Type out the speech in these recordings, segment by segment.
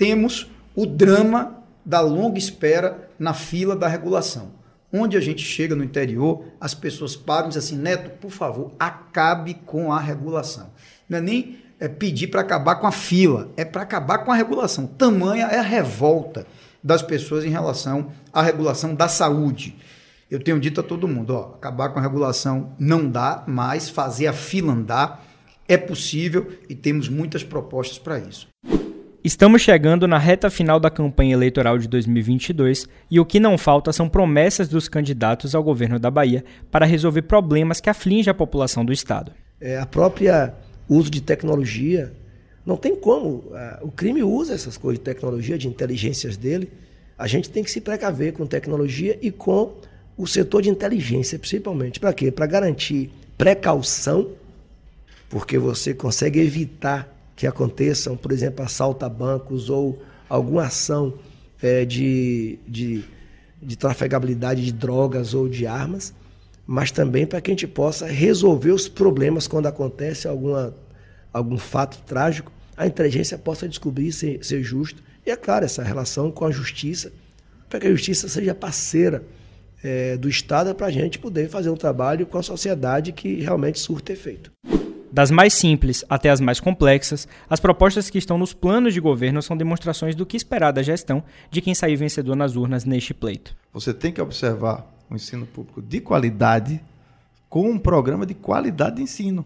temos o drama da longa espera na fila da regulação. Onde a gente chega no interior, as pessoas param e dizem assim: Neto, por favor, acabe com a regulação. Não é nem é, pedir para acabar com a fila, é para acabar com a regulação. Tamanha é a revolta das pessoas em relação à regulação da saúde. Eu tenho dito a todo mundo: ó, acabar com a regulação não dá, mas fazer a fila andar é possível e temos muitas propostas para isso. Estamos chegando na reta final da campanha eleitoral de 2022 e o que não falta são promessas dos candidatos ao governo da Bahia para resolver problemas que afligem a população do estado. É, a própria uso de tecnologia, não tem como. o crime usa essas coisas de tecnologia, de inteligências dele. A gente tem que se precaver com tecnologia e com o setor de inteligência, principalmente. Para quê? Para garantir precaução, porque você consegue evitar que aconteçam, por exemplo, assalto a bancos ou alguma ação é, de, de, de trafegabilidade de drogas ou de armas, mas também para que a gente possa resolver os problemas quando acontece alguma, algum fato trágico, a inteligência possa descobrir ser, ser justo. E é claro, essa relação com a justiça, para que a justiça seja parceira é, do Estado para a gente poder fazer um trabalho com a sociedade que realmente surta efeito. Das mais simples até as mais complexas, as propostas que estão nos planos de governo são demonstrações do que esperar da gestão de quem sair vencedor nas urnas neste pleito. Você tem que observar o ensino público de qualidade com um programa de qualidade de ensino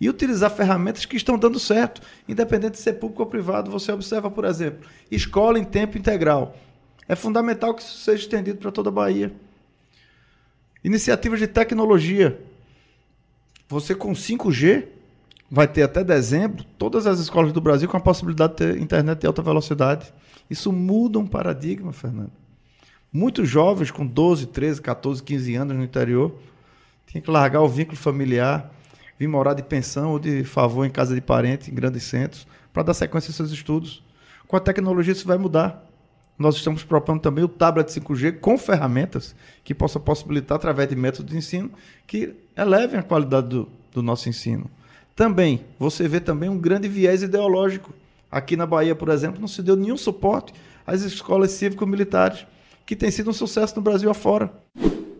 e utilizar ferramentas que estão dando certo, independente de ser público ou privado. Você observa, por exemplo, escola em tempo integral. É fundamental que isso seja estendido para toda a Bahia. Iniciativas de tecnologia. Você com 5G vai ter até dezembro todas as escolas do Brasil com a possibilidade de ter internet de alta velocidade. Isso muda um paradigma, Fernando. Muitos jovens com 12, 13, 14, 15 anos no interior tinham que largar o vínculo familiar, vir morar de pensão ou de favor em casa de parente, em grandes centros, para dar sequência aos seus estudos. Com a tecnologia isso vai mudar. Nós estamos propondo também o tablet 5G com ferramentas que possa possibilitar, através de métodos de ensino, que elevem a qualidade do, do nosso ensino. Também, você vê também um grande viés ideológico. Aqui na Bahia, por exemplo, não se deu nenhum suporte às escolas cívico-militares, que tem sido um sucesso no Brasil afora.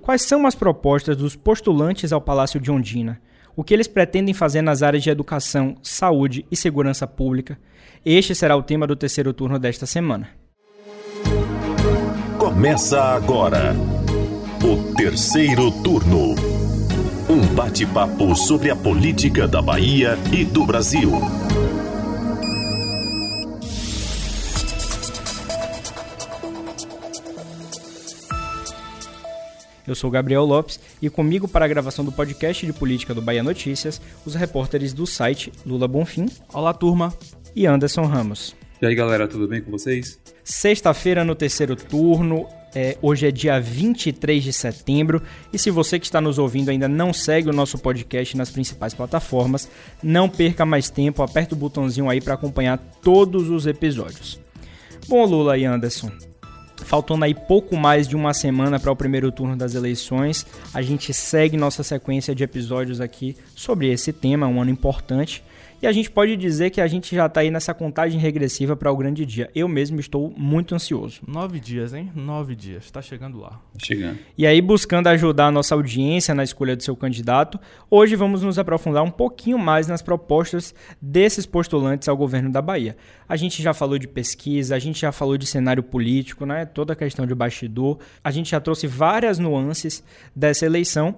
Quais são as propostas dos postulantes ao Palácio de Ondina? O que eles pretendem fazer nas áreas de educação, saúde e segurança pública? Este será o tema do terceiro turno desta semana. Começa agora o terceiro turno. Um bate-papo sobre a política da Bahia e do Brasil. Eu sou Gabriel Lopes e comigo para a gravação do podcast de política do Bahia Notícias, os repórteres do site Lula Bonfim. Olá, turma. E Anderson Ramos. E aí, galera, tudo bem com vocês? Sexta-feira no terceiro turno, é, hoje é dia 23 de setembro. E se você que está nos ouvindo ainda não segue o nosso podcast nas principais plataformas, não perca mais tempo, aperta o botãozinho aí para acompanhar todos os episódios. Bom, Lula e Anderson, faltando aí pouco mais de uma semana para o primeiro turno das eleições, a gente segue nossa sequência de episódios aqui sobre esse tema, um ano importante. E a gente pode dizer que a gente já está aí nessa contagem regressiva para o grande dia. Eu mesmo estou muito ansioso. Nove dias, hein? Nove dias. Está chegando lá. Chegando. E aí, buscando ajudar a nossa audiência na escolha do seu candidato, hoje vamos nos aprofundar um pouquinho mais nas propostas desses postulantes ao governo da Bahia. A gente já falou de pesquisa, a gente já falou de cenário político, né? Toda a questão de bastidor. A gente já trouxe várias nuances dessa eleição,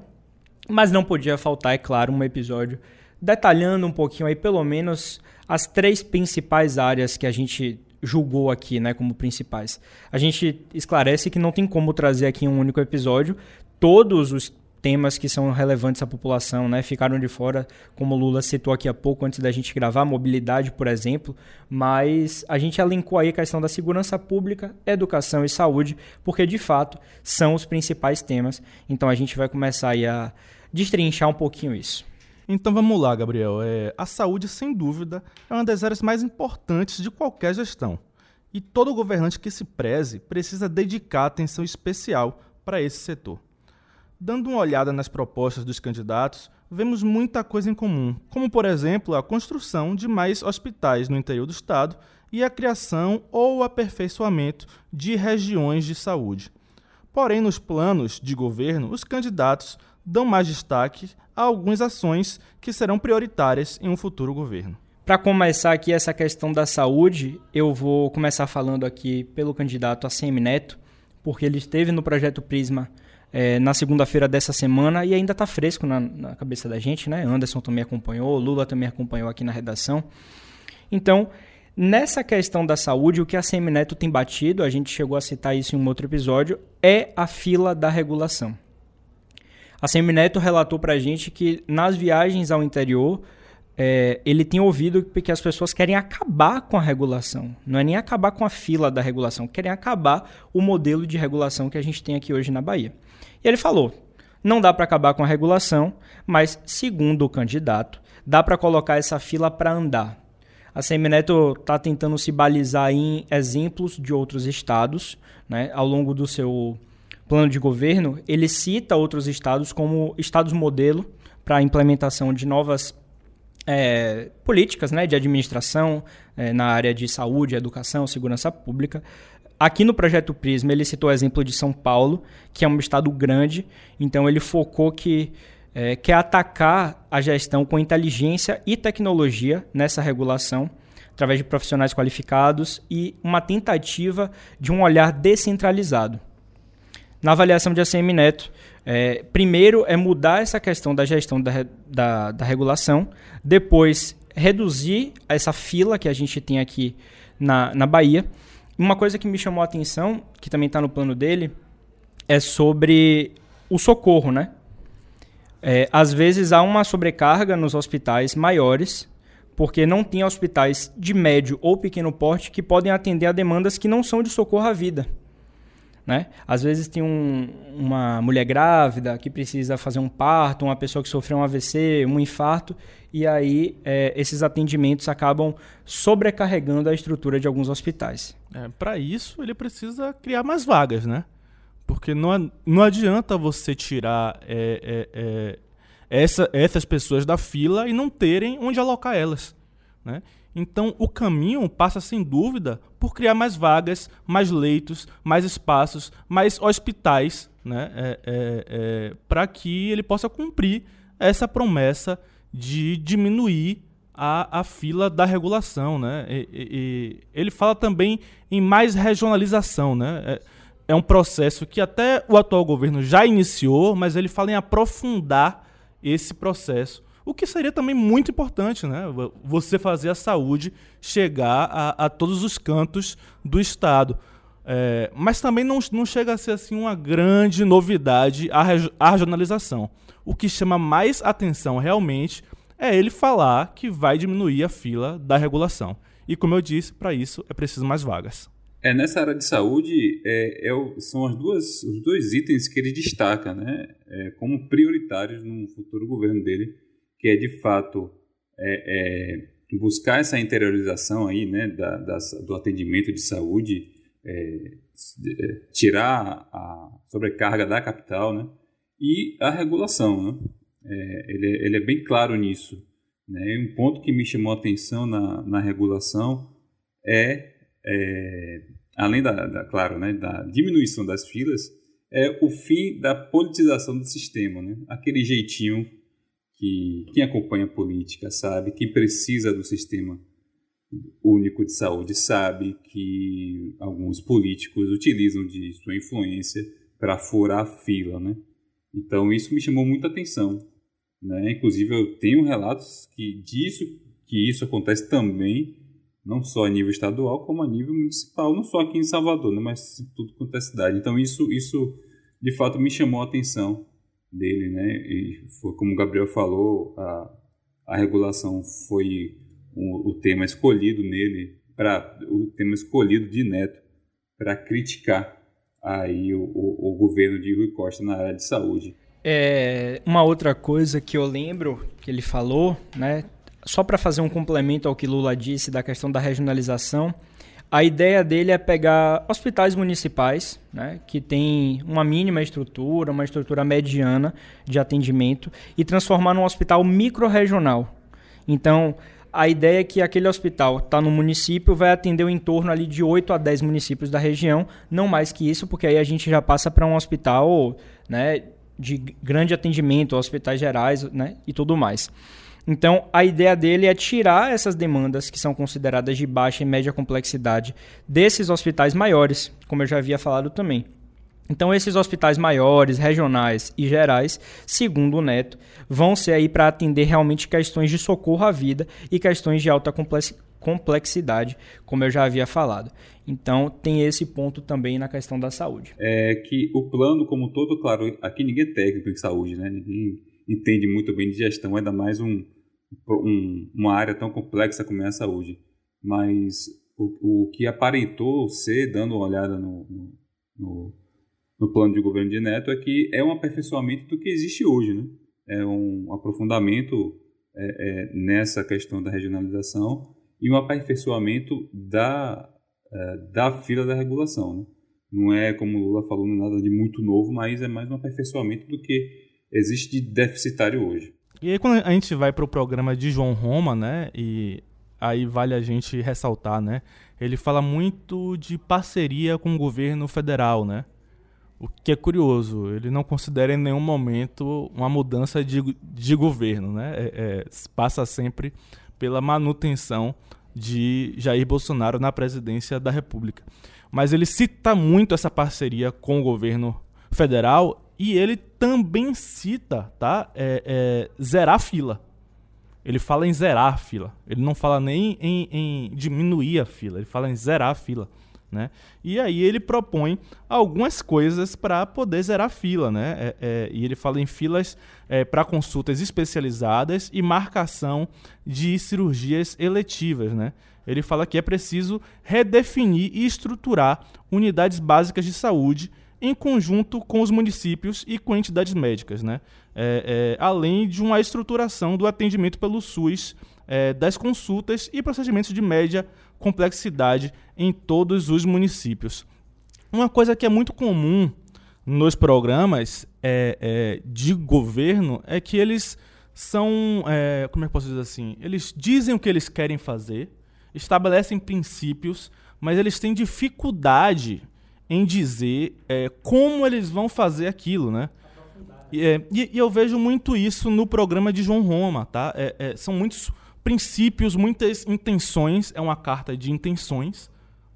mas não podia faltar, é claro, um episódio detalhando um pouquinho aí, pelo menos, as três principais áreas que a gente julgou aqui, né, como principais. A gente esclarece que não tem como trazer aqui em um único episódio todos os temas que são relevantes à população, né, ficaram de fora, como o Lula citou aqui há pouco antes da gente gravar, mobilidade, por exemplo, mas a gente elencou aí a questão da segurança pública, educação e saúde, porque de fato são os principais temas. Então a gente vai começar aí a destrinchar um pouquinho isso. Então vamos lá, Gabriel. É, a saúde, sem dúvida, é uma das áreas mais importantes de qualquer gestão. E todo governante que se preze precisa dedicar atenção especial para esse setor. Dando uma olhada nas propostas dos candidatos, vemos muita coisa em comum, como, por exemplo, a construção de mais hospitais no interior do estado e a criação ou aperfeiçoamento de regiões de saúde. Porém, nos planos de governo, os candidatos dão mais destaque a algumas ações que serão prioritárias em um futuro governo. Para começar aqui essa questão da saúde, eu vou começar falando aqui pelo candidato ACM Neto, porque ele esteve no projeto Prisma é, na segunda-feira dessa semana e ainda está fresco na, na, cabeça da gente, né? Anderson também acompanhou, Lula também acompanhou aqui na redação. Então, Nessa questão da saúde, o que a Semineto tem batido, a gente chegou a citar isso em um outro episódio, é a fila da regulação. A Semineto relatou para a gente que nas viagens ao interior, é, ele tem ouvido que as pessoas querem acabar com a regulação. Não é nem acabar com a fila da regulação, querem acabar o modelo de regulação que a gente tem aqui hoje na Bahia. E ele falou: não dá para acabar com a regulação, mas, segundo o candidato, dá para colocar essa fila para andar. A Semineto está tentando se balizar em exemplos de outros estados. Né? Ao longo do seu plano de governo, ele cita outros estados como estados modelo para a implementação de novas é, políticas né, de administração é, na área de saúde, educação, segurança pública. Aqui no projeto Prisma, ele citou o exemplo de São Paulo, que é um estado grande, então ele focou que é, quer atacar a gestão com inteligência e tecnologia nessa regulação, através de profissionais qualificados e uma tentativa de um olhar descentralizado. Na avaliação de ACM Neto, é, primeiro é mudar essa questão da gestão da, da, da regulação, depois reduzir essa fila que a gente tem aqui na, na Bahia. Uma coisa que me chamou a atenção, que também está no plano dele, é sobre o socorro, né? É, às vezes há uma sobrecarga nos hospitais maiores, porque não tem hospitais de médio ou pequeno porte que podem atender a demandas que não são de socorro à vida. Né? Às vezes tem um, uma mulher grávida que precisa fazer um parto, uma pessoa que sofreu um AVC, um infarto, e aí é, esses atendimentos acabam sobrecarregando a estrutura de alguns hospitais. É, Para isso, ele precisa criar mais vagas, né? Porque não, não adianta você tirar é, é, é, essa, essas pessoas da fila e não terem onde alocar elas. Né? Então, o caminho passa, sem dúvida, por criar mais vagas, mais leitos, mais espaços, mais hospitais, né? É, é, é, para que ele possa cumprir essa promessa de diminuir a, a fila da regulação. Né? E, e, ele fala também em mais regionalização. Né? É, é um processo que até o atual governo já iniciou, mas ele fala em aprofundar esse processo. O que seria também muito importante, né? Você fazer a saúde chegar a, a todos os cantos do Estado. É, mas também não, não chega a ser assim uma grande novidade a, a regionalização. O que chama mais atenção realmente é ele falar que vai diminuir a fila da regulação. E como eu disse, para isso é preciso mais vagas. É, nessa área de saúde, é, é, são as duas, os dois itens que ele destaca né, é, como prioritários no futuro governo dele, que é, de fato, é, é, buscar essa interiorização aí, né, da, do atendimento de saúde, é, tirar a sobrecarga da capital né, e a regulação. Né? ele, ele é bem claro nisso. Né? Um ponto que me chamou a atenção na, na regulação é é, além da, da, claro, né, da diminuição das filas, é o fim da politização do sistema, né? Aquele jeitinho que quem acompanha política sabe, quem precisa do sistema único de saúde sabe que alguns políticos utilizam de sua influência para furar a fila, né? Então isso me chamou muita atenção, né? Inclusive eu tenho relatos que disso que isso acontece também não só a nível estadual, como a nível municipal, não só aqui em Salvador, né, mas tudo quanto é cidade. Então isso, isso de fato me chamou a atenção dele, né? E foi como o Gabriel falou, a, a regulação foi o, o tema escolhido nele para o tema escolhido de Neto para criticar aí o, o, o, governo de Rui Costa na área de saúde. É, uma outra coisa que eu lembro que ele falou, né, só para fazer um complemento ao que Lula disse da questão da regionalização, A ideia dele é pegar hospitais municipais, né, que tem uma mínima estrutura, uma estrutura mediana de atendimento, e transformar num hospital micro-regional. Então, a ideia é que aquele hospital está no município, vai atender o entorno ali de 8 a 10 municípios da região, não mais que isso, porque aí a gente já passa para um hospital né, de grande atendimento, hospitais gerais né, e tudo mais. Então, a ideia dele é tirar essas demandas que são consideradas de baixa e média complexidade desses hospitais maiores, como eu já havia falado também. Então, esses hospitais maiores, regionais e gerais, segundo o Neto, vão ser aí para atender realmente questões de socorro à vida e questões de alta complexidade, como eu já havia falado. Então, tem esse ponto também na questão da saúde. É que o plano como todo, claro, aqui ninguém é técnico em saúde, né? Ninguém entende muito bem de gestão, ainda mais um, um, uma área tão complexa como é a saúde. Mas o, o que aparentou ser, dando uma olhada no, no, no, no, plano de governo de Neto, é que é um aperfeiçoamento do que existe hoje. Né? É um aprofundamento é, é, nessa questão da regionalização e um aperfeiçoamento da, é, da fila da regulação. Né? Não é, como o Lula falou, nada de muito novo, mas é mais um aperfeiçoamento do que existe de deficitário hoje. E aí quando a gente vai para o programa de João Roma, né, e aí vale a gente ressaltar, né, ele fala muito de parceria com o governo federal, né, o que é curioso, ele não considera em nenhum momento uma mudança de, de governo, né, é, é, passa sempre pela manutenção de Jair Bolsonaro na presidência da República. Mas ele cita muito essa parceria com o governo federal e ele também cita, tá? É, é, zerar fila. Ele fala em zerar a fila. Ele não fala nem em, em, diminuir a fila. Ele fala em zerar a fila. Né? E aí ele propõe algumas coisas para poder zerar fila. Né? É, é, e ele fala em filas é, para consultas especializadas e marcação de cirurgias eletivas. Né? Ele fala que é preciso redefinir e estruturar unidades básicas de saúde em conjunto com os municípios e com entidades médicas, né? É, é, além de uma estruturação do atendimento pelo SUS é, das consultas e procedimentos de média complexidade em todos os municípios. Uma coisa que é muito comum nos programas é, é, de governo é que eles são, é, como é que posso dizer assim, eles dizem o que eles querem fazer, estabelecem princípios, mas eles têm dificuldade em dizer é, como eles vão fazer aquilo, né? É, e, e, eu vejo muito isso no programa de João Roma, tá? É, é, são muitos princípios, muitas intenções, é uma carta de intenções,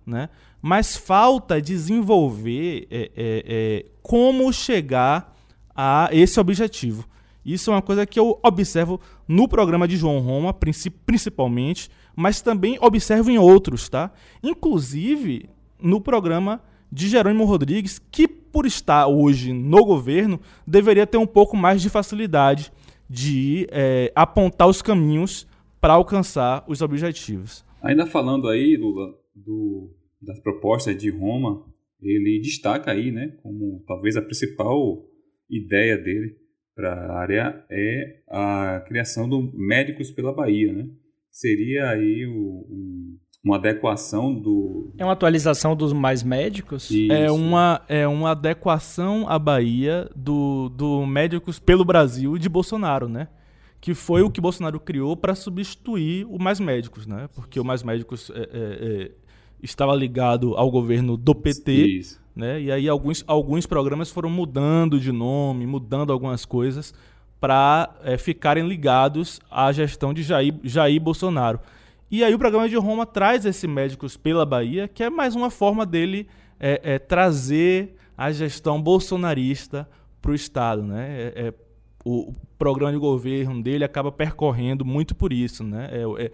né? Mas falta desenvolver é, é, como chegar a esse objetivo. Isso é uma coisa que eu observo no programa de João Roma, principalmente, mas também observo em outros, tá? Inclusive no programa de Jerônimo Rodrigues, que por estar hoje no governo, deveria ter um pouco mais de facilidade de é, apontar os caminhos para alcançar os objetivos. Ainda falando aí, Lula, do, das propostas de Roma, ele destaca aí, né, como talvez a principal ideia dele para a área é a criação do Médicos pela Bahia, né? Seria aí o, um, uma adequação do. É uma atualização dos mais médicos? Isso. É uma, é uma adequação à Bahia do, do Médicos pelo Brasil de Bolsonaro, né? Que foi o que Bolsonaro criou para substituir o Mais Médicos, né? Porque o Mais Médicos é, é, é, estava ligado ao governo do PT. Isso. Né? E aí alguns, alguns programas foram mudando de nome, mudando algumas coisas para é, ficarem ligados à gestão de Jair, Jair Bolsonaro. E aí o programa de Roma traz esse Médicos pela Bahia, que é mais uma forma dele é, é, trazer a gestão bolsonarista para o Estado. Né? É, é, o, programa de governo dele acaba percorrendo muito por isso. Né? É, é,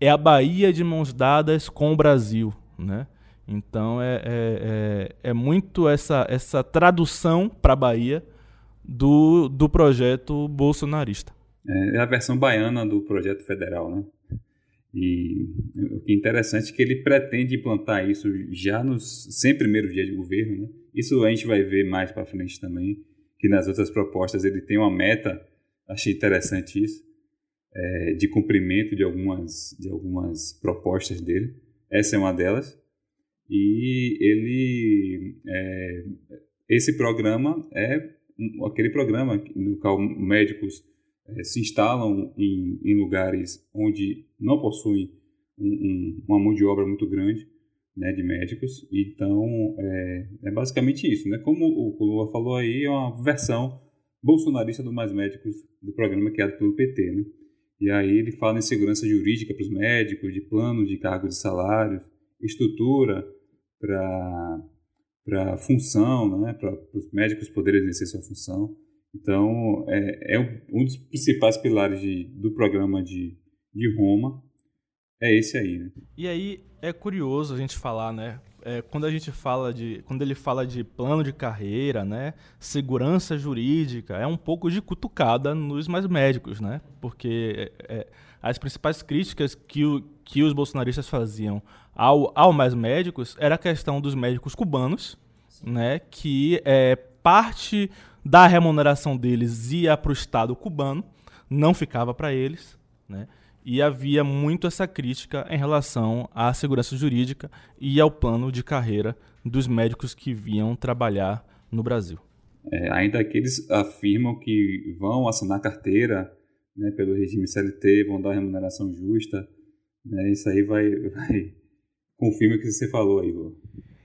é a Bahia de mãos dadas com o Brasil. Né? Então é, é, é, muito essa, essa tradução para a Bahia do, do projeto bolsonarista. É a versão baiana do projeto federal, né? E o que é interessante é que ele pretende implantar isso já nos 100 primeiros dias de governo. Né? Isso a gente vai ver mais para frente também, que nas outras propostas ele tem uma meta, achei interessante isso, é, de cumprimento de algumas, de algumas propostas dele. Essa é uma delas. E ele, é, esse programa é aquele programa no qual médicos se instalam em, em, lugares onde não possuem um, um, uma mão de obra muito grande né, de médicos. Então, é, é, basicamente isso. Né? Como o Lula falou aí, é uma versão bolsonarista do Mais Médicos do programa criado pelo PT. Né? E aí ele fala em segurança jurídica para os médicos, de plano de cargos de salários, estrutura para função, né? para os médicos poderem exercer sua função. Então, é, é um dos principais pilares de, do programa de, de Roma, é esse aí, né? E aí é curioso a gente falar, né? É, quando a gente fala de. Quando ele fala de plano de carreira, né? Segurança jurídica, é um pouco de cutucada nos mais médicos, né? Porque é, é, as principais críticas que, o, que os bolsonaristas faziam ao, ao mais médicos era a questão dos médicos cubanos, Sim. né? Que é, parte da remuneração deles ia para o Estado cubano, não ficava para eles, né? e havia muito essa crítica em relação à segurança jurídica e ao plano de carreira dos médicos que vinham trabalhar no Brasil. É, ainda que eles afirmam que vão assinar carteira né, pelo regime CLT, vão dar remuneração justa, né, isso aí vai, vai confirma o que você falou Vô.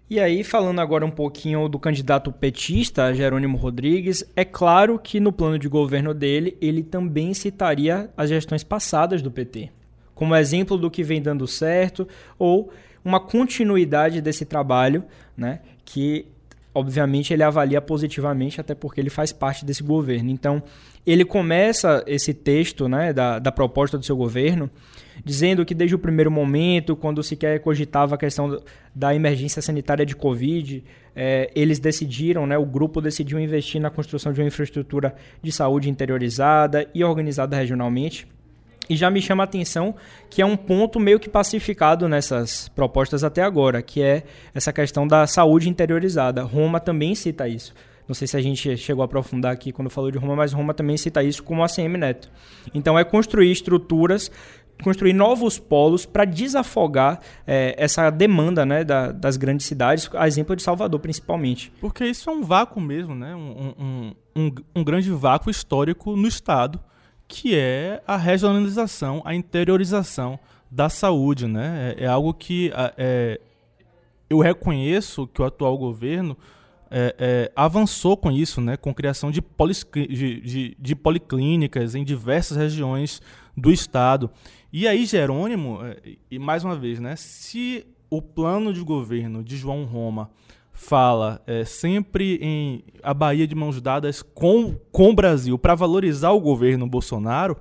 E aí, falando agora um pouquinho do candidato petista, Jerônimo Rodrigues, é claro que no plano de governo dele, ele também citaria as gestões passadas do PT, como exemplo do que vem dando certo ou uma continuidade desse trabalho, né, que obviamente ele avalia positivamente, até porque ele faz parte desse governo. Então, ele começa esse texto né, da, da proposta do seu governo dizendo que desde o primeiro momento, quando sequer cogitava a questão da emergência sanitária de Covid, é, eles decidiram, né, o grupo decidiu investir na construção de uma infraestrutura de saúde interiorizada e organizada regionalmente. E já me chama a atenção que é um ponto meio que pacificado nessas propostas até agora, que é essa questão da saúde interiorizada. Roma também cita isso. Não sei se a gente chegou a aprofundar aqui quando falou de Roma, mas Roma também cita isso como ACM Neto. Então é construir estruturas construir novos polos para desafogar é, essa demanda né, da, das grandes cidades, a exemplo de Salvador, principalmente. Porque isso é um vácuo mesmo, né? um, um, um, um grande vácuo histórico no Estado, que é a regionalização, a interiorização da saúde. Né? É, é algo que é, eu reconheço que o atual governo é, é, avançou com isso, né, com criação de, de, de, de, policlínicas em diversas regiões do estado. E aí, Jerônimo, é, e mais uma vez, né, se o plano de governo de João Roma fala é, sempre em a Bahia de mãos dadas com, com o Brasil para valorizar o governo Bolsonaro,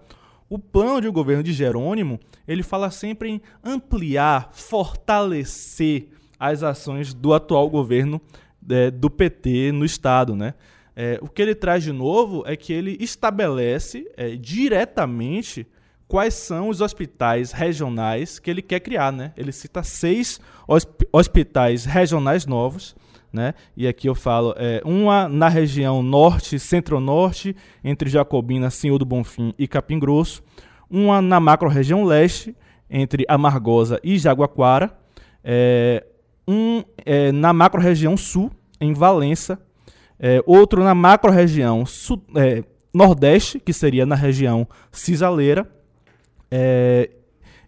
o plano de governo de Jerônimo ele fala sempre em ampliar, fortalecer as ações do atual governo é, do PT no Estado. Né? É, o que ele traz de novo é que ele estabelece é, diretamente quais são os hospitais regionais que ele quer criar, né? Ele cita seis hospitais regionais novos, né? E aqui eu falo é, uma na região norte, centro-norte, entre Jacobina, Senhor do Bonfim e Capim Grosso, uma na macro-região leste, entre Amargosa e Jaguaquara, é, um é, na macro-região sul, em Valença, é, outro na macro-região é, nordeste, que seria na região Cisaleira, é,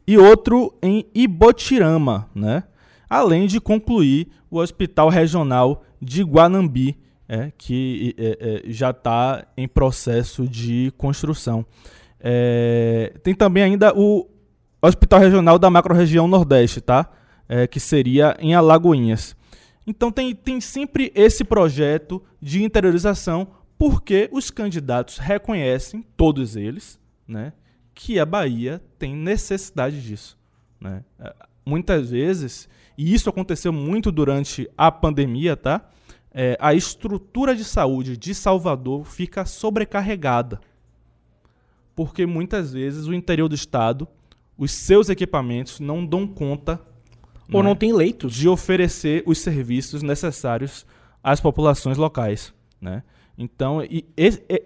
e outro em Ibotirama, né? além de concluir o Hospital Regional de Guanambi, é, que é, é já está em processo de construção. É, tem também ainda o Hospital Regional da Macro-Região Nordeste, tá? É, que seria em Alagoinhas. Então tem, tem sempre esse projeto de interiorização, porque os candidatos reconhecem, todos eles, né, que a Bahia tem necessidade disso. Né? É, muitas vezes, e isso aconteceu muito durante a pandemia, tá? É, a estrutura de saúde de Salvador fica sobrecarregada. Porque muitas vezes o interior do estado, os seus equipamentos não dão conta ou né, não tem leitos de oferecer os serviços necessários às populações locais, né? Então,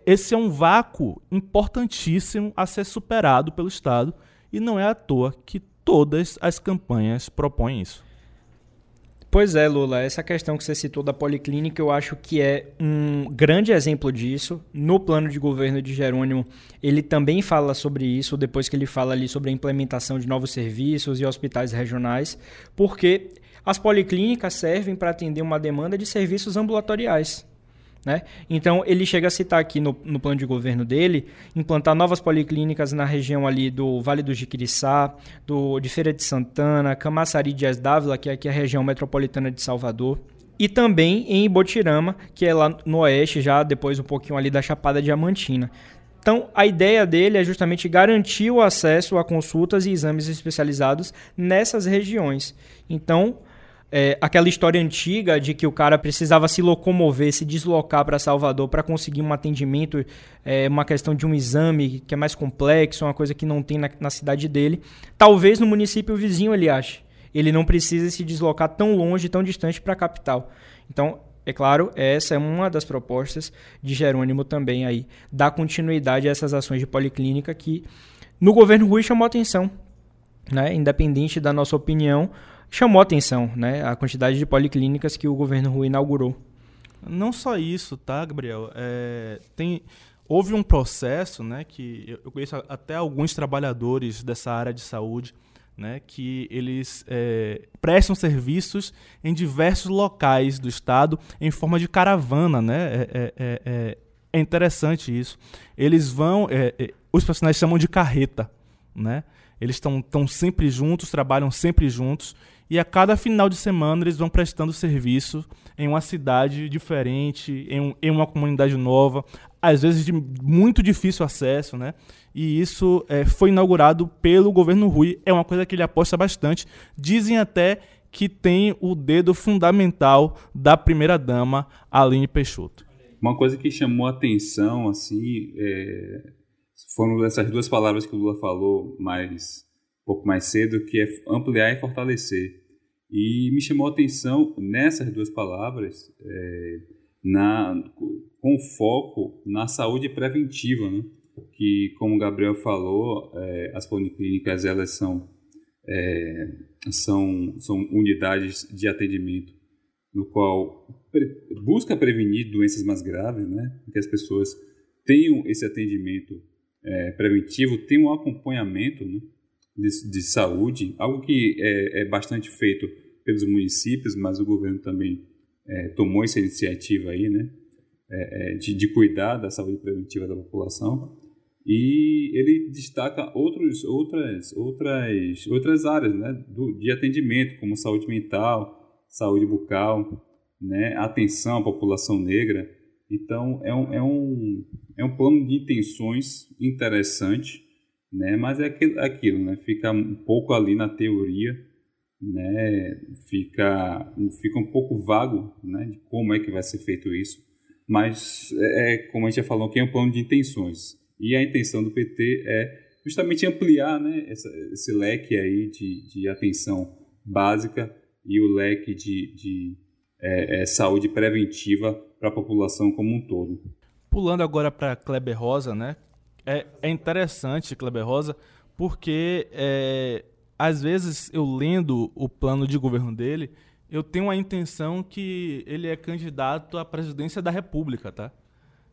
esse é um vácuo importantíssimo a ser superado pelo Estado e não é à toa que todas as campanhas propõem isso. Pois é, Lula, essa questão que você citou da policlínica, eu acho que é um grande exemplo disso. No plano de governo de Jerônimo, ele também fala sobre isso, depois que ele fala ali sobre a implementação de novos serviços e hospitais regionais, porque as policlínicas servem para atender uma demanda de serviços ambulatoriais. Né? Então, ele chega a citar aqui no, no, plano de governo dele implantar novas policlínicas na região ali do Vale do Jiquiriçá, do, de Feira de Santana, Camaçari Dias Dávila, que é aqui a região metropolitana de Salvador, e também em Ibotirama, que é lá no oeste, já depois um pouquinho ali da Chapada Diamantina. Então, a ideia dele é justamente garantir o acesso a consultas e exames especializados nessas regiões. Então, é, aquela história antiga de que o cara precisava se locomover, se deslocar para Salvador para conseguir um atendimento, é, uma questão de um exame que é mais complexo, uma coisa que não tem na, na cidade dele. Talvez no município vizinho ele ache. Ele não precisa se deslocar tão longe, tão distante para a capital. Então, é claro, essa é uma das propostas de Jerônimo também aí, dar continuidade a essas ações de policlínica que no governo Rui chamou atenção, né? Independente da nossa opinião, chamou atenção, né? A quantidade de policlínicas que o governo Rui inaugurou. Não só isso, tá, Gabriel? É, tem, houve um processo, né, que eu conheço até alguns trabalhadores dessa área de saúde, né, que eles é, prestam serviços em diversos locais do estado em forma de caravana, né? É, é, é, é, é interessante isso. Eles vão, é, os profissionais chamam de carreta, né? Eles estão sempre juntos, trabalham sempre juntos e a cada final de semana eles vão prestando serviço em uma cidade diferente, em, um, em uma comunidade nova, às vezes de muito difícil acesso, né? E isso é, foi inaugurado pelo governo Rui, é uma coisa que ele aposta bastante. Dizem até que tem o dedo fundamental da primeira-dama, Aline Peixoto. Uma coisa que chamou a atenção, assim, é... foram essas duas palavras que o Lula falou mais pouco mais cedo, que é ampliar e fortalecer. E me chamou a atenção nessas duas palavras, é, na, com foco na saúde preventiva, né? que, como o Gabriel falou, é, as policlínicas elas são, é, são, são unidades de atendimento no qual pre busca prevenir doenças mais graves, né? que as pessoas tenham esse atendimento é, preventivo, tenham um acompanhamento, né? De, de saúde, algo que é, é, bastante feito pelos municípios, mas o governo também é, tomou essa iniciativa aí, né, é, é, de, de, cuidar da saúde preventiva da população. E ele destaca outros, outras, outras, outras áreas né, do, de atendimento, como saúde mental, saúde bucal, né, atenção à população negra. Então, é um, é um, é um plano de intenções interessante né? Mas é aquilo, né? Fica um pouco ali na teoria, né? Fica, fica um pouco vago, né? De como é que vai ser feito isso. Mas é, é como a gente já falou, que é um plano de intenções. E a intenção do PT é justamente ampliar, né? Essa, esse leque aí de, de atenção básica e o leque de, de é, é, saúde preventiva para a população como um todo. Pulando agora para Kleber Rosa, né? É, é interessante, Kleber Rosa, porque é, às vezes eu lendo o plano de governo dele, eu tenho a intenção que ele é candidato à presidência da República, tá?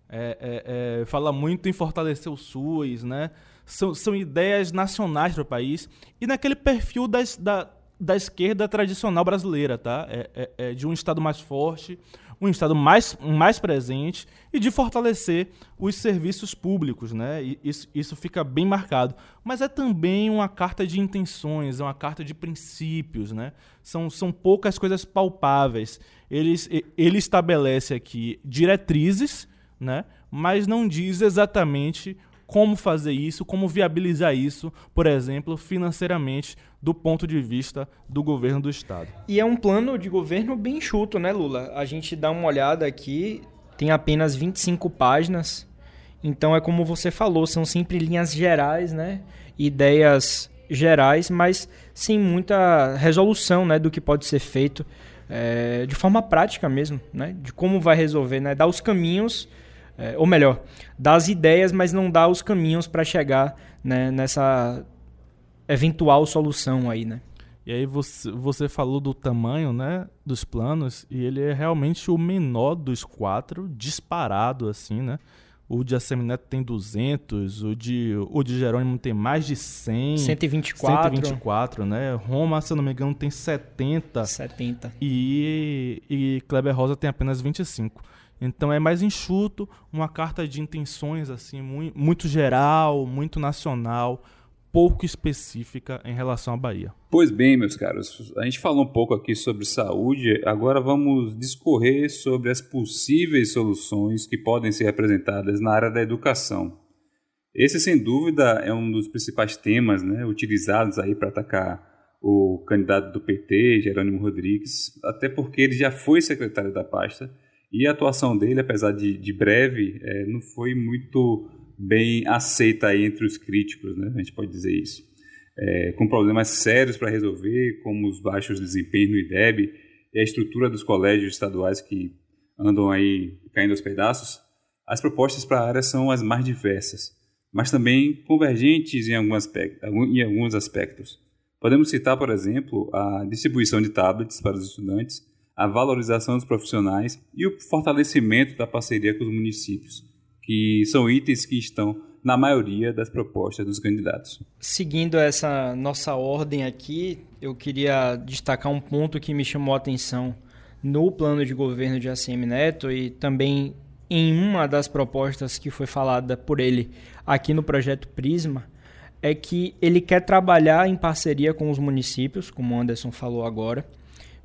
É, é, é, fala muito em fortalecer o SUS, né? São, são ideias nacionais para o país e naquele perfil das, da, da esquerda tradicional brasileira, tá? É, é, é, de um Estado mais forte, um Estado mais, mais presente e de fortalecer os serviços públicos, né? E isso, isso fica bem marcado. Mas é também uma carta de intenções, é uma carta de princípios, né? São, são poucas coisas palpáveis. Ele, ele estabelece aqui diretrizes, né? Mas não diz exatamente como fazer isso, como viabilizar isso, por exemplo, financeiramente, do ponto de vista do governo do Estado. E é um plano de governo bem enxuto, né, Lula? A gente dá uma olhada aqui, tem apenas 25 páginas, então é como você falou, são sempre linhas gerais, né? Ideias gerais, mas sem muita resolução né, do que pode ser feito é, de forma prática mesmo, né? De como vai resolver, né? Dar os caminhos é, ou melhor, dá as ideias, mas não dá os caminhos para chegar né, nessa eventual solução aí, né? E aí você, você falou do tamanho, né, dos planos, e ele é realmente o menor dos quatro, disparado assim, né? O de Assemineto tem 200, o de, o de Jerônimo tem mais de 100. 124. 124, né? Roma, se eu não me engano, tem 70. 70. E, e Kleber Rosa tem apenas 25. Então é mais enxuto, uma carta de intenções assim muito, geral, muito nacional, pouco específica em relação à Bahia. Pois bem, meus caros, a gente falou um pouco aqui sobre saúde, agora vamos discorrer sobre as possíveis soluções que podem ser apresentadas na área da educação. Esse, sem dúvida, é um dos principais temas né, utilizados aí para atacar o candidato do PT, Jerônimo Rodrigues, até porque ele já foi secretário da pasta e a atuação dele, apesar de, de breve, é, não foi muito bem aceita entre os críticos, né? a gente pode dizer isso. É, com problemas sérios para resolver, como os baixos desempenhos no IDEB e a estrutura dos colégios estaduais que andam aí caindo aos pedaços, as propostas para a área são as mais diversas, mas também convergentes em, algum aspecto, em alguns aspectos. Podemos citar, por exemplo, a distribuição de tablets para os estudantes, a valorização dos profissionais e o fortalecimento da parceria com os municípios que são itens que estão na maioria das propostas dos candidatos. Seguindo essa nossa ordem aqui, eu queria destacar um ponto que me chamou a atenção no plano de governo de ACM Neto e também em uma das propostas que foi falada por ele aqui no projeto Prisma, é que ele quer trabalhar em parceria com os municípios, como o Anderson falou agora,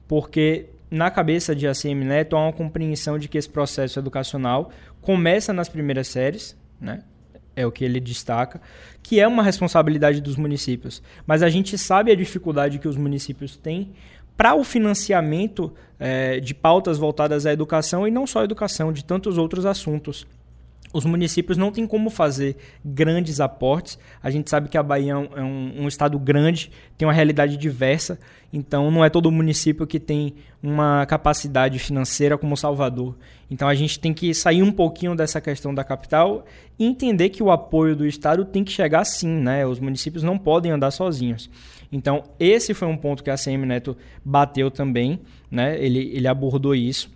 porque na cabeça de ACM Neto há uma compreensão de que esse processo educacional começa nas primeiras séries, né? É o que ele destaca, que é uma responsabilidade dos municípios. Mas a gente sabe a dificuldade que os municípios têm para o financiamento é, de pautas voltadas à educação e não só à educação, de tantos outros assuntos os municípios não têm como fazer grandes aportes. A gente sabe que a Bahia é um, um, estado grande, tem uma realidade diversa, então não é todo município que tem uma capacidade financeira como Salvador. Então a gente tem que sair um pouquinho dessa questão da capital e entender que o apoio do estado tem que chegar sim, né? Os municípios não podem andar sozinhos. Então esse foi um ponto que a CM Neto bateu também, né? Ele, ele abordou isso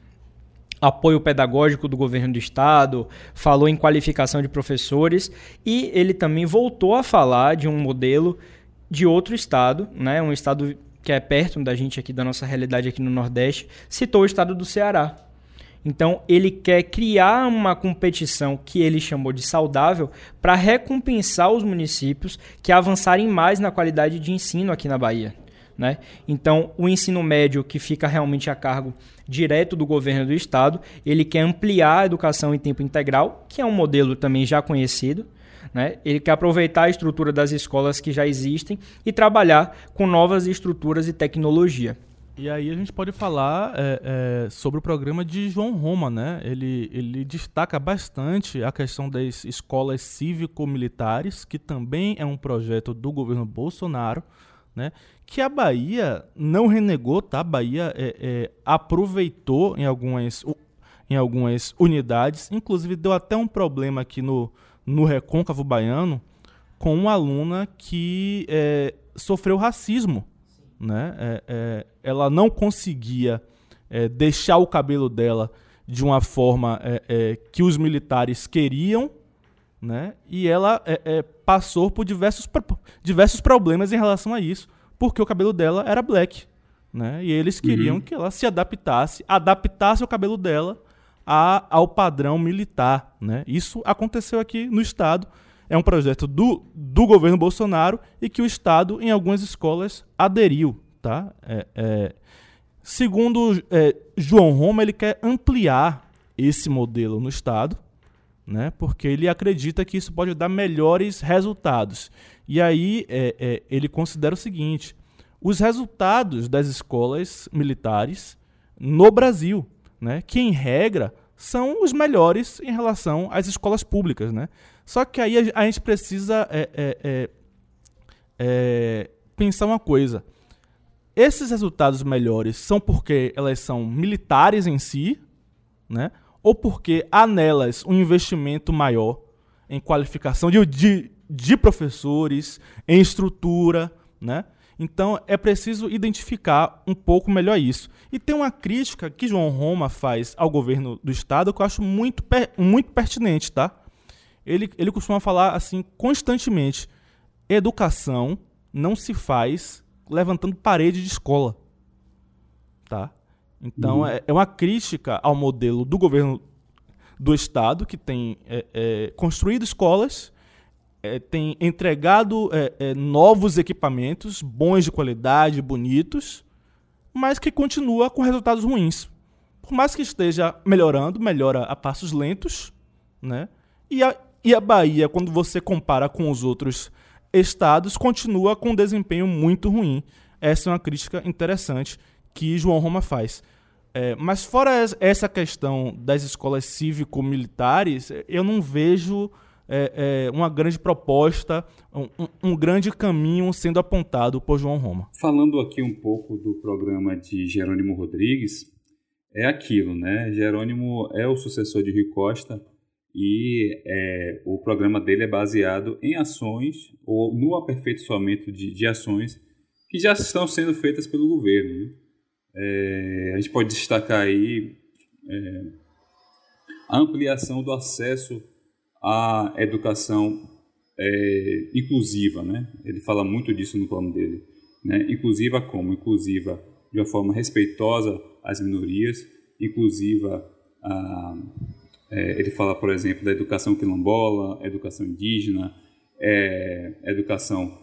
apoio pedagógico do governo do estado, falou em qualificação de professores e ele também voltou a falar de um modelo de outro estado, né, um estado que é perto da gente aqui da nossa realidade aqui no Nordeste, citou o estado do Ceará. Então, ele quer criar uma competição que ele chamou de saudável para recompensar os municípios que avançarem mais na qualidade de ensino aqui na Bahia. Né? Então, o ensino médio, que fica realmente a cargo direto do governo do estado, ele quer ampliar a educação em tempo integral, que é um modelo também já conhecido. Né? Ele quer aproveitar a estrutura das escolas que já existem e trabalhar com novas estruturas e tecnologia. E aí a gente pode falar é, é, sobre o programa de João Roma, né? Ele, ele destaca bastante a questão das escolas cívico-militares, que também é um projeto do governo Bolsonaro, né? Que a Bahia não renegou, tá? A Bahia é, é, aproveitou em algumas, em algumas unidades, inclusive deu até um problema aqui no, no Recôncavo Baiano com uma aluna que é, sofreu racismo. Né? É, é, ela não conseguia é, deixar o cabelo dela de uma forma que os militares queriam, né? E ela passou por diversos, diversos problemas em relação a isso, porque o cabelo dela era black, né? E eles queriam uhum. que ela se adaptasse, adaptasse o cabelo dela a, ao padrão militar, né? Isso aconteceu aqui no estado. É um projeto do, do governo Bolsonaro e que o estado, em algumas escolas, aderiu, tá? É, é, segundo é, João Roma, ele quer ampliar esse modelo no estado, né? porque ele acredita que isso pode dar melhores resultados. E aí é, é, ele considera o seguinte: os resultados das escolas militares no Brasil, né? que em regra são os melhores em relação às escolas públicas. Né? Só que aí a, gente precisa é, é, é, é pensar uma coisa. Esses resultados melhores são porque elas são militares em si, né? Ou porque há nelas um investimento maior em qualificação de, de, de professores, em estrutura, né? Então é preciso identificar um pouco melhor isso. E tem uma crítica que João Roma faz ao governo do estado que eu acho muito, muito pertinente, tá? Ele, ele costuma falar assim constantemente: educação não se faz levantando parede de escola, tá? Então uhum. é, é uma crítica ao modelo do governo do estado que tem é, é, construído escolas é, tem entregado é, é, novos equipamentos, bons de qualidade, bonitos, mas que continua com resultados ruins. Por mais que esteja melhorando, melhora a passos lentos, né? E a, e a Bahia, quando você compara com os outros estados, continua com um desempenho muito ruim. Essa é uma crítica interessante que João Roma faz. É, mas fora essa questão das escolas cívico-militares, eu não vejo é, é, uma grande proposta, um, um, grande caminho sendo apontado por João Roma. Falando aqui um pouco do programa de Jerônimo Rodrigues, é aquilo, né? Jerônimo é o sucessor de Rio Costa e é, o programa dele é baseado em ações ou no aperfeiçoamento de, de ações que já estão sendo feitas pelo governo. Né? É, a gente pode destacar aí é, a ampliação do acesso a educação é, inclusiva, né? Ele fala muito disso no plano dele, né? Inclusiva como? Inclusiva de uma forma respeitosa às minorias, inclusiva a, é, ele fala, por exemplo, da educação quilombola, educação indígena, é, educação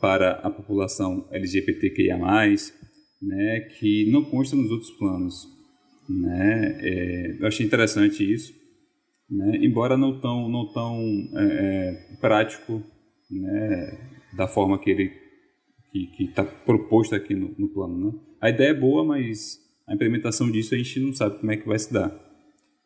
para a população LGBTQIA+, né, que não consta nos outros planos. Né? É, eu achei interessante isso né? embora não tão, não tão é, é, prático né? da forma que ele que está proposto aqui no, no plano. Né? A ideia é boa, mas a implementação disso a gente não sabe como é que vai se dar.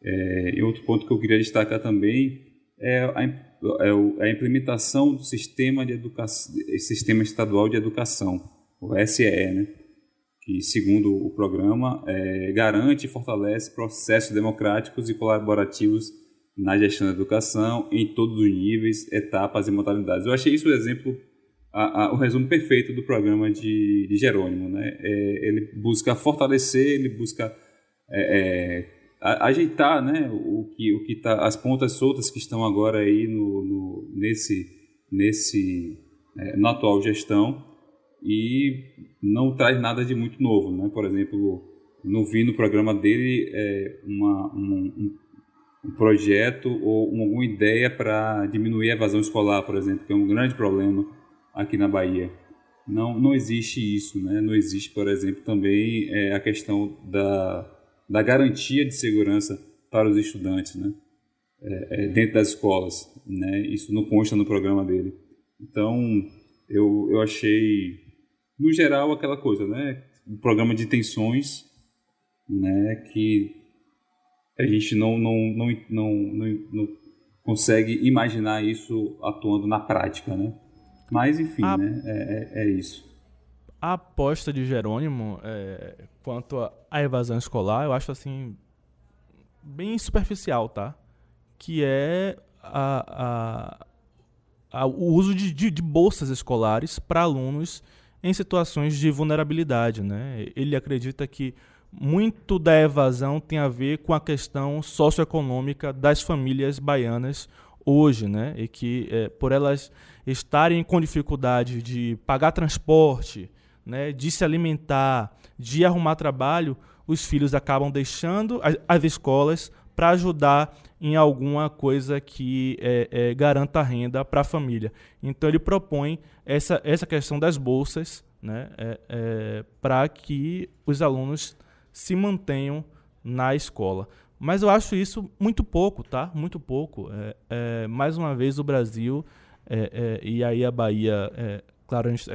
É, e outro ponto que eu queria destacar também é a, é a implementação do sistema de educação, sistema estadual de educação, o SEE, né? Que segundo o programa é, garante e fortalece processos democráticos e colaborativos na gestão da educação, em todos os níveis, etapas e modalidades. Eu achei isso o exemplo, a, a, o resumo perfeito do programa de, de Jerônimo. Né? É, ele busca fortalecer, ele busca é, é, ajeitar né, o que, o que tá, as pontas soltas que estão agora aí no, no nesse, nesse, é, na atual gestão e não traz nada de muito novo. Né? Por exemplo, não vi no programa dele é, uma, um, um projeto ou alguma ideia para diminuir a evasão escolar, por exemplo, que é um grande problema aqui na Bahia. Não, não existe isso, né? Não existe, por exemplo, também é, a questão da, da garantia de segurança para os estudantes, né? É, é, dentro das escolas, né? Isso não consta no programa dele. Então, eu, eu achei, no geral, aquela coisa, né? Um programa de tensões, né? Que a gente não, não, não, não, não, não consegue imaginar isso atuando na prática, né? Mas, enfim, a... né? É, é, é, isso. A aposta de Jerônimo é, quanto à evasão escolar, eu acho assim bem superficial, tá? Que é a, a, a o uso de, de, de bolsas escolares para alunos em situações de vulnerabilidade, né? Ele acredita que muito da evasão tem a ver com a questão socioeconômica das famílias baianas hoje, né? E que é, por elas estarem com dificuldade de pagar transporte, né, de se alimentar, de arrumar trabalho, os filhos acabam deixando as, as escolas para ajudar em alguma coisa que é, é, garanta renda para a família. Então ele propõe essa, essa questão das bolsas né, é, é para que os alunos se mantenham na escola. Mas eu acho isso muito pouco, tá? Muito pouco. É, é, mais uma vez o Brasil e aí a Bahia, claro, a gente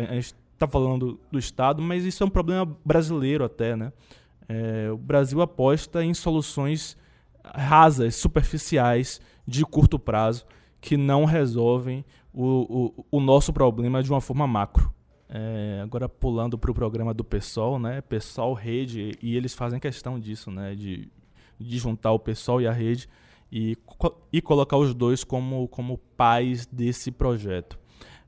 está falando do Estado, mas isso é um problema brasileiro até, né? O Brasil aposta em soluções rasas, superficiais, de curto prazo, que não resolvem o, o, o nosso problema de uma forma macro. É, agora pulando para o programa do PSOL, né? PSOL, rede, e eles fazem questão disso, né? De, de juntar o PSOL e a rede e, e colocar os dois como, como pais desse projeto.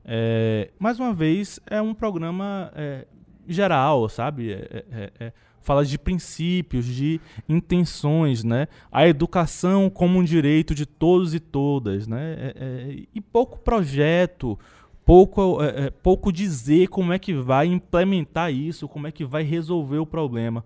É, mais uma vez, é um programa é, geral, sabe? É, é, é, fala de princípios, de intenções, né? A educação como um direito de todos e todas, né? É, é, e pouco projeto, pouco, é, é, pouco dizer como é que vai implementar isso, como é que vai resolver o problema.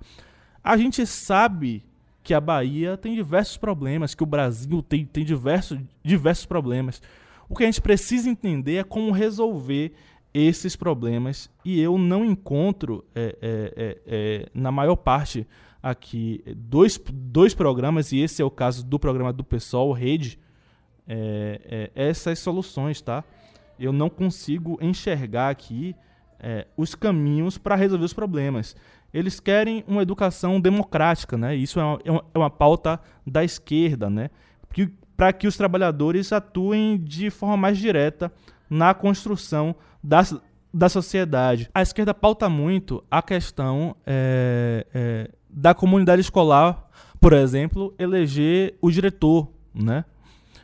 A gente sabe que a Bahia tem diversos problemas, que o Brasil tem, tem diversos, diversos problemas. O que a gente precisa entender é como resolver esses problemas e eu não encontro, é, é, é, é, na maior parte aqui, dois, dois programas, e esse é o caso do programa do PSOL, Rede, é, é, essas soluções, tá? Eu não consigo enxergar aqui os caminhos para resolver os problemas. Eles querem uma educação democrática, né? Isso é uma, é uma pauta da esquerda, né? Para que os trabalhadores atuem de forma mais direta na construção da, da sociedade. A esquerda pauta muito a questão é, é, da comunidade escolar, por exemplo, eleger o diretor, né?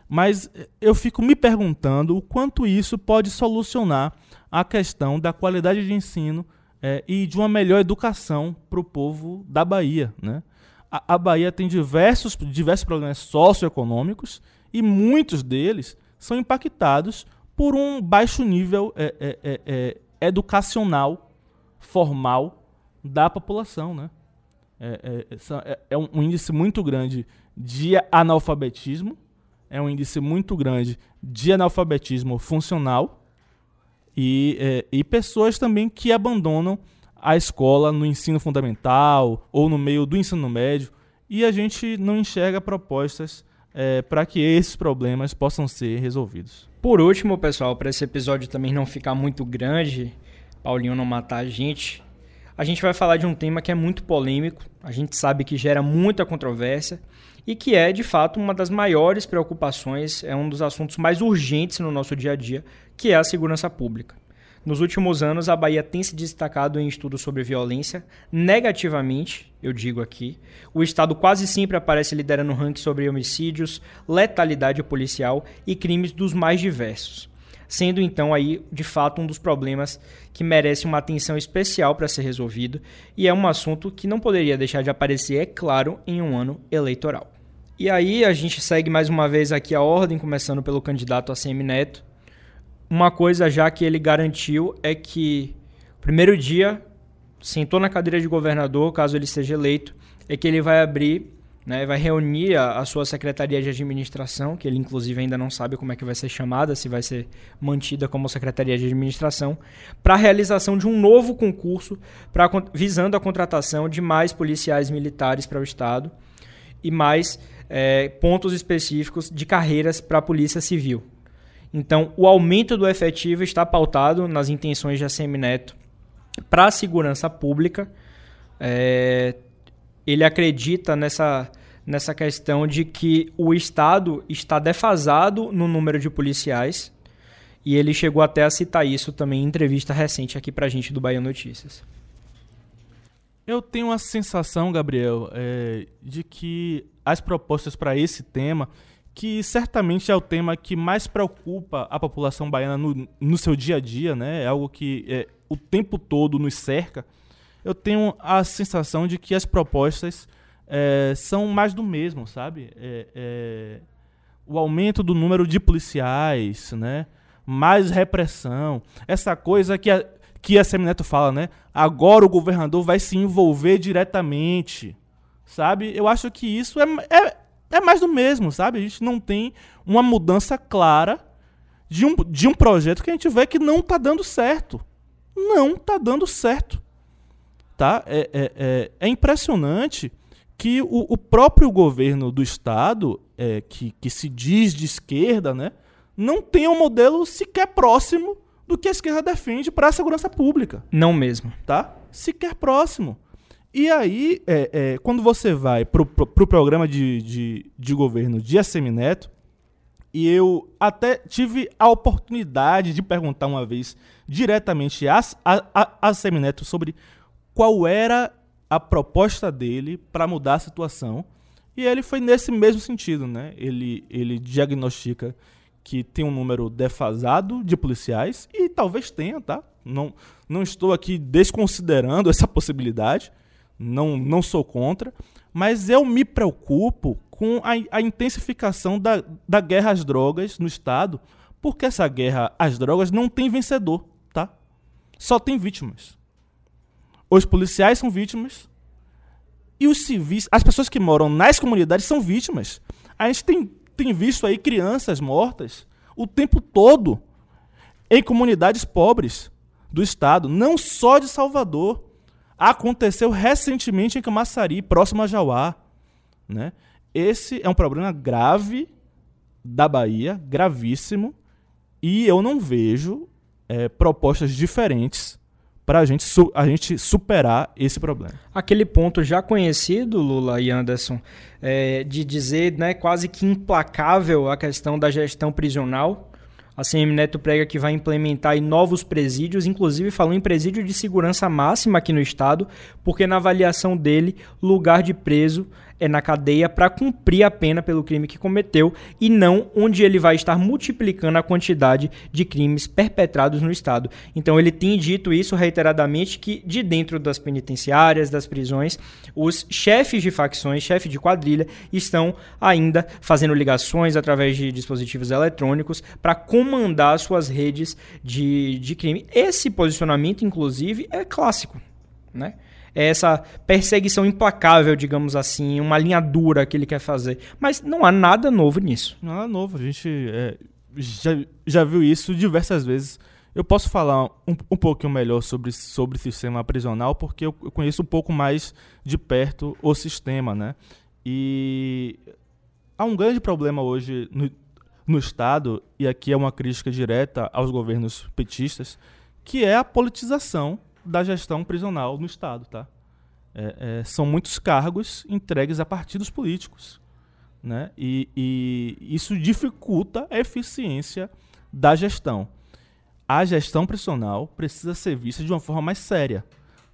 Mas eu fico me perguntando o quanto isso pode solucionar a questão da qualidade de ensino é, e de uma melhor educação para o povo da Bahia. Né? A, a, Bahia tem diversos, diversos problemas socioeconômicos e muitos deles são impactados por um baixo nível é, é, é, é educacional, formal da população. Né? É, é, um índice muito grande de analfabetismo, é um índice muito grande de analfabetismo funcional e, e pessoas também que abandonam a escola no ensino fundamental ou no meio do ensino médio e a gente não enxerga propostas é, para que esses problemas possam ser resolvidos. Por último, pessoal, para esse episódio também não ficar muito grande, Paulinho não matar a gente, a gente vai falar de um tema que é muito polêmico, a gente sabe que gera muita controvérsia e que é, de fato, uma das maiores preocupações, é um dos assuntos mais urgentes no nosso dia a dia, que é a segurança pública. Nos últimos anos, a Bahia tem se destacado em estudos sobre violência, negativamente, eu digo aqui. O Estado quase sempre aparece liderando ranking sobre homicídios, letalidade policial e crimes dos mais diversos. Sendo então aí, de fato, um dos problemas que merece uma atenção especial para ser resolvido e é um assunto que não poderia deixar de aparecer, é claro, em um ano eleitoral. E aí a gente segue mais uma vez aqui a ordem, começando pelo candidato ACM Neto, uma coisa já que ele garantiu é que primeiro dia sentou na cadeira de governador, caso ele seja eleito, é que ele vai abrir, né, vai reunir a, a, sua secretaria de administração, que ele inclusive ainda não sabe como é que vai ser chamada, se vai ser mantida como secretaria de administração, para a realização de um novo concurso pra, visando a contratação de mais policiais militares para o estado e mais é, pontos específicos de carreiras para a polícia civil. Então, o aumento do efetivo está pautado nas intenções de ACM Neto para a segurança pública. É, ele acredita nessa, nessa questão de que o Estado está defasado no número de policiais. E ele chegou até a citar isso também em entrevista recente aqui para a gente do Bahia Notícias. Eu tenho a sensação, Gabriel, é, de que as propostas para esse tema que certamente é o tema que mais preocupa a população baiana no, no seu dia a dia, né? É algo que é, o tempo todo nos cerca. Eu tenho a sensação de que as propostas é, são mais do mesmo, sabe? É, é o aumento do número de policiais, né? Mais repressão, essa coisa que a, que a Semineto fala, né? Agora o governador vai se envolver diretamente, sabe? Eu acho que isso é, é mais do mesmo, sabe? A gente não tem uma mudança clara de um, de um projeto que a gente vê que não está dando certo. Não está dando certo. Tá? É, é, é, é impressionante que o, o, próprio governo do Estado, é, que, que se diz de esquerda, né, não tem um modelo sequer próximo do que a esquerda defende para a segurança pública. Não mesmo. Tá? Sequer próximo. E aí, é, é, quando você vai para o pro programa de, de, de governo de Assemineto, e eu até tive a oportunidade de perguntar uma vez diretamente a, a, a Semineto sobre qual era a proposta dele para mudar a situação. E ele foi nesse mesmo sentido, né? Ele, ele diagnostica que tem um número defasado de policiais, e talvez tenha, tá? Não, não estou aqui desconsiderando essa possibilidade, não, não sou contra, mas eu me preocupo com a, a intensificação da, da guerra às drogas no Estado, porque essa guerra às drogas não tem vencedor, tá? Só tem vítimas. Os policiais são vítimas e os civis, as pessoas que moram nas comunidades são vítimas. A gente tem, tem visto aí crianças mortas o tempo todo em comunidades pobres do estado, não só de Salvador. Aconteceu recentemente em Camaçari, próximo a Jauá. Né? Esse é um problema grave da Bahia, gravíssimo, e eu não vejo é, propostas diferentes para a gente, a gente superar esse problema. Aquele ponto já conhecido, Lula e Anderson, é, de dizer né, quase que implacável a questão da gestão prisional. A CM Neto prega que vai implementar novos presídios, inclusive falou em presídio de segurança máxima aqui no estado, porque na avaliação dele, lugar de preso é na cadeia para cumprir a pena pelo crime que cometeu e não onde ele vai estar multiplicando a quantidade de crimes perpetrados no Estado. Então ele tem dito isso reiteradamente que de dentro das penitenciárias, das prisões, os chefes de facções, chefes de quadrilha, estão ainda fazendo ligações através de dispositivos eletrônicos para comandar suas redes de, de crime. Esse posicionamento, inclusive, é clássico. Né? É essa perseguição implacável, digamos assim, uma linha dura que ele quer fazer. Mas não há nada novo nisso. Nada novo. A gente é, já, já viu isso diversas vezes. Eu posso falar um, um pouquinho melhor sobre, sobre sistema prisional, porque eu conheço um pouco mais de perto o sistema, né? E há um grande problema hoje no, no Estado, e aqui é uma crítica direta aos governos petistas, que é a politização da gestão prisional no Estado. Tá? É, é, são muitos cargos entregues a partidos políticos. Né? E, e isso dificulta a eficiência da gestão. A gestão prisional precisa ser vista de uma forma mais séria.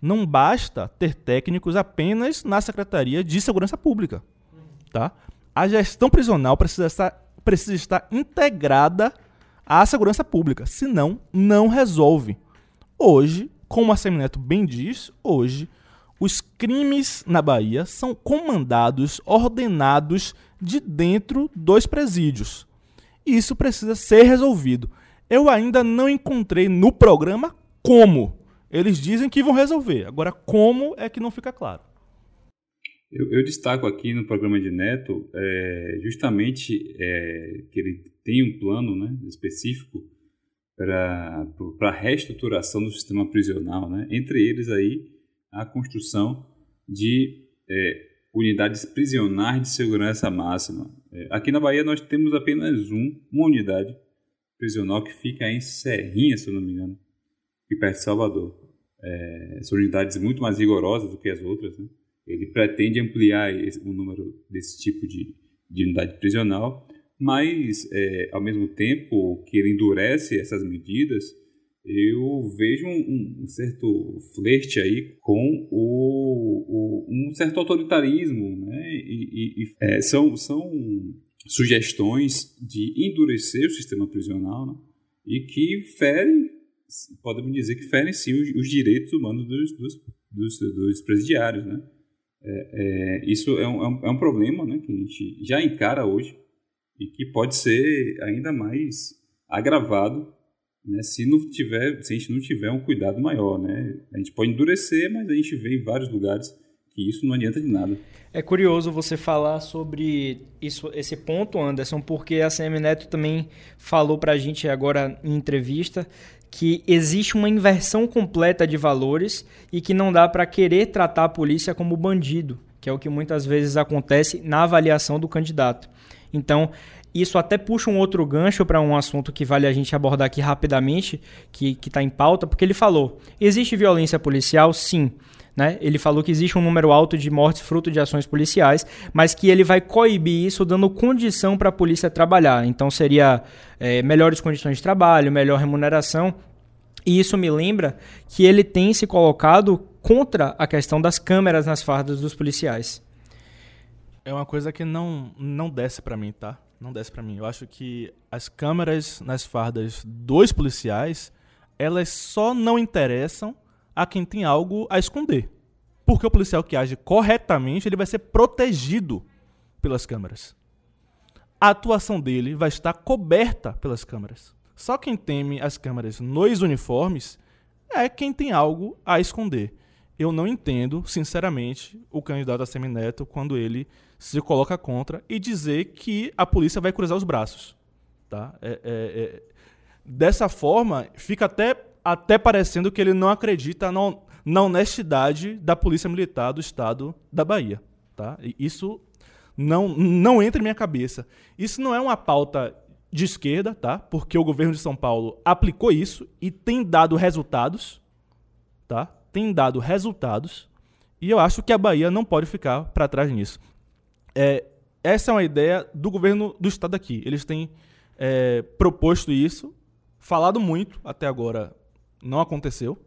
Não basta ter técnicos apenas na Secretaria de Segurança Pública. Tá? A gestão prisional precisa estar, precisa estar integrada à segurança pública, senão não resolve. Hoje, como a Semineto bem diz, hoje os crimes na Bahia são comandados, ordenados de dentro dos presídios. Isso precisa ser resolvido. Eu ainda não encontrei no programa como. Eles dizem que vão resolver. Agora, como é que não fica claro. Eu, eu destaco aqui no programa de Neto é, justamente é, que ele tem um plano né, específico para a reestruturação do sistema prisional, né? entre eles aí a construção de é, unidades prisionais de segurança máxima. É, aqui na Bahia nós temos apenas um, uma unidade prisional que fica em Serrinha, se eu não me engano, que perto de Salvador. É, são unidades muito mais rigorosas do que as outras. Né? Ele pretende ampliar esse, o número desse tipo de, de unidade prisional mas é, ao mesmo tempo que ele endurece essas medidas, eu vejo um, um certo flerte aí com o, o, um certo autoritarismo, né? E, e, e é, são, são sugestões de endurecer o sistema prisional né? e que ferem, podemos dizer que ferem sim os, os direitos humanos dos, dos, dos, dos presidiários, né? É, é, isso é um, é um é problema né, que a gente já encara hoje e que pode ser ainda mais agravado né, se não tiver, se a gente não tiver um cuidado maior, né? A gente pode endurecer, mas a gente vê em vários lugares que isso não adianta de nada. É curioso você falar sobre isso, esse ponto, Anderson, porque a CM Neto também falou para a gente agora em entrevista que existe uma inversão completa de valores e que não dá para querer tratar a polícia como bandido, que é o que muitas vezes acontece na avaliação do candidato. Então, isso até puxa um outro gancho para um assunto que vale a gente abordar aqui rapidamente, que está em pauta, porque ele falou: existe violência policial? Sim. Né? Ele falou que existe um número alto de mortes fruto de ações policiais, mas que ele vai coibir isso dando condição para a polícia trabalhar. Então seria é, melhores condições de trabalho, melhor remuneração. E isso me lembra que ele tem se colocado contra a questão das câmeras nas fardas dos policiais é uma coisa que não, não desce para mim, tá? Não desce para mim. Eu acho que as câmeras nas fardas dos policiais, elas só não interessam a quem tem algo a esconder. Porque o policial que age corretamente, ele vai ser protegido pelas câmeras. A atuação dele vai estar coberta pelas câmeras. Só quem teme as câmeras nos uniformes é quem tem algo a esconder. Eu não entendo, sinceramente, o candidato a semineto quando ele se coloca contra e dizer que a polícia vai cruzar os braços. Tá? É, é, é. Dessa forma, fica até, até parecendo que ele não acredita na, na honestidade da Polícia Militar do Estado da Bahia. Tá? E isso não, não entra em minha cabeça. Isso não é uma pauta de esquerda, tá? Porque o governo de São Paulo aplicou isso e tem dado resultados, tá? Tem dado resultados. E eu acho que a Bahia não pode ficar para trás nisso. É, essa é uma ideia do governo do estado aqui. Eles têm é, proposto isso, falado muito até agora, não aconteceu.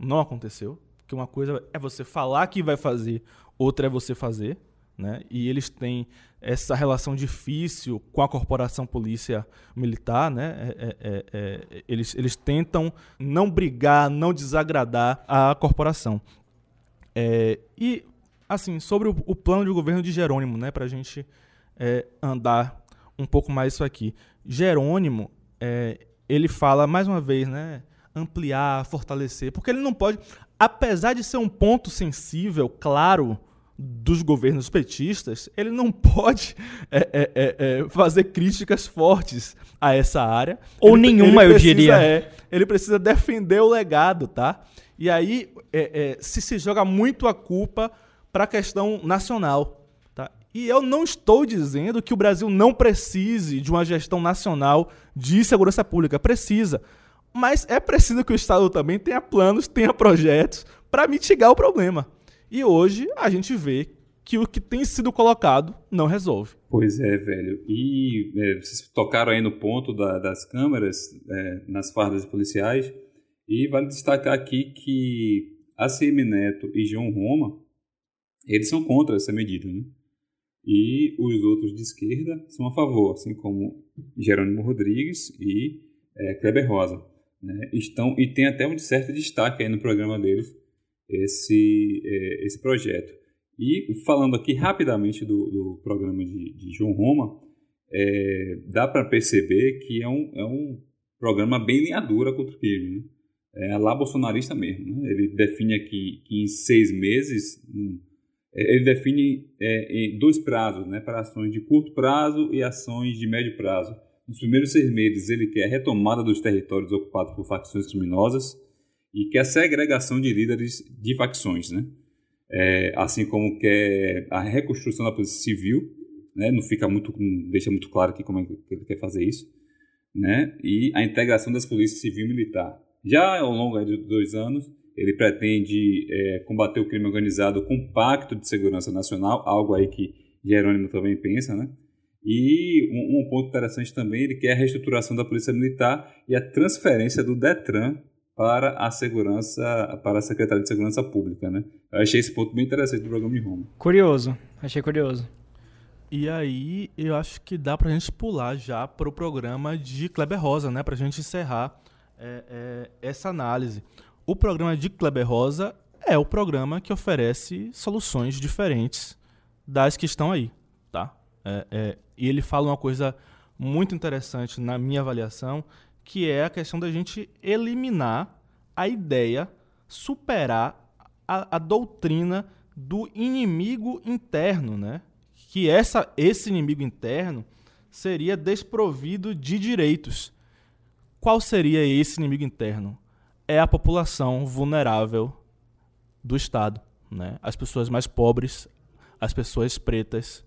Não aconteceu. Que uma coisa é você falar que vai fazer, outra é você fazer. Né? E eles têm essa relação difícil com a corporação polícia militar, né? É, é, é, é, eles, eles tentam não brigar, não desagradar a corporação. É, e, assim, sobre o, o, plano de governo de Jerônimo, né? Para a gente é, andar um pouco mais isso aqui. Jerônimo, ele fala, mais uma vez, né? Ampliar, fortalecer, porque ele não pode, apesar de ser um ponto sensível, claro, dos governos petistas, ele não pode é, é, é, é, fazer críticas fortes a essa área. Ou ele, nenhuma, ele precisa, eu diria. É, ele precisa defender o legado, tá? E aí é, se se joga muito a culpa para a questão nacional. Tá? E eu não estou dizendo que o Brasil não precise de uma gestão nacional de segurança pública. Precisa. Mas é preciso que o Estado também tenha planos, tenha projetos para mitigar o problema. E hoje a gente vê que o que tem sido colocado não resolve. Pois é, velho. E é, vocês tocaram aí no ponto da, das câmeras é, nas fardas policiais. E vale destacar aqui que a CM Neto e João Roma, eles são contra essa medida, né? E os outros de esquerda são a favor, assim como Jerônimo Rodrigues e é, Kleber Rosa. Né? Estão, e tem até um certo destaque aí no programa deles esse, é, esse projeto. E falando aqui rapidamente do, do programa de, de, João Roma, é, dá para perceber que é um, é um programa bem linha dura contra o crime. Né? É lá bolsonarista mesmo. Né? Ele define aqui que em seis meses, hum, é, ele define é, dois prazos, né, para ações de curto prazo e ações de médio prazo. Nos primeiros seis meses, ele quer a retomada dos territórios ocupados por facções criminosas, e que a segregação de líderes de facções, né? É, assim como quer a reconstrução da polícia civil, né? Não fica muito, não deixa muito claro aqui como é que ele quer fazer isso, né? E a integração das polícias civil e militar. Já ao longo de dois anos, ele pretende é, combater o crime organizado com um pacto de segurança nacional, algo aí que Jerônimo também pensa, né? E um, um ponto interessante também, ele quer a reestruturação da polícia militar e a transferência do DETRAN para a segurança, para a Secretaria de Segurança Pública, né? Eu achei esse ponto bem interessante do programa de Roma. Curioso, achei curioso. E aí, eu acho que dá pra gente pular já pro programa de Kleber Rosa, né? Pra gente encerrar é, é, essa análise. O programa de Kleber Rosa é o programa que oferece soluções diferentes das que estão aí, tá? É, é e ele fala uma coisa muito interessante na minha avaliação, que é a questão da gente eliminar a ideia, superar a, a doutrina do inimigo interno, né? Que essa, esse inimigo interno seria desprovido de direitos. Qual seria esse inimigo interno? É a população vulnerável do Estado, né? As pessoas mais pobres, as pessoas pretas,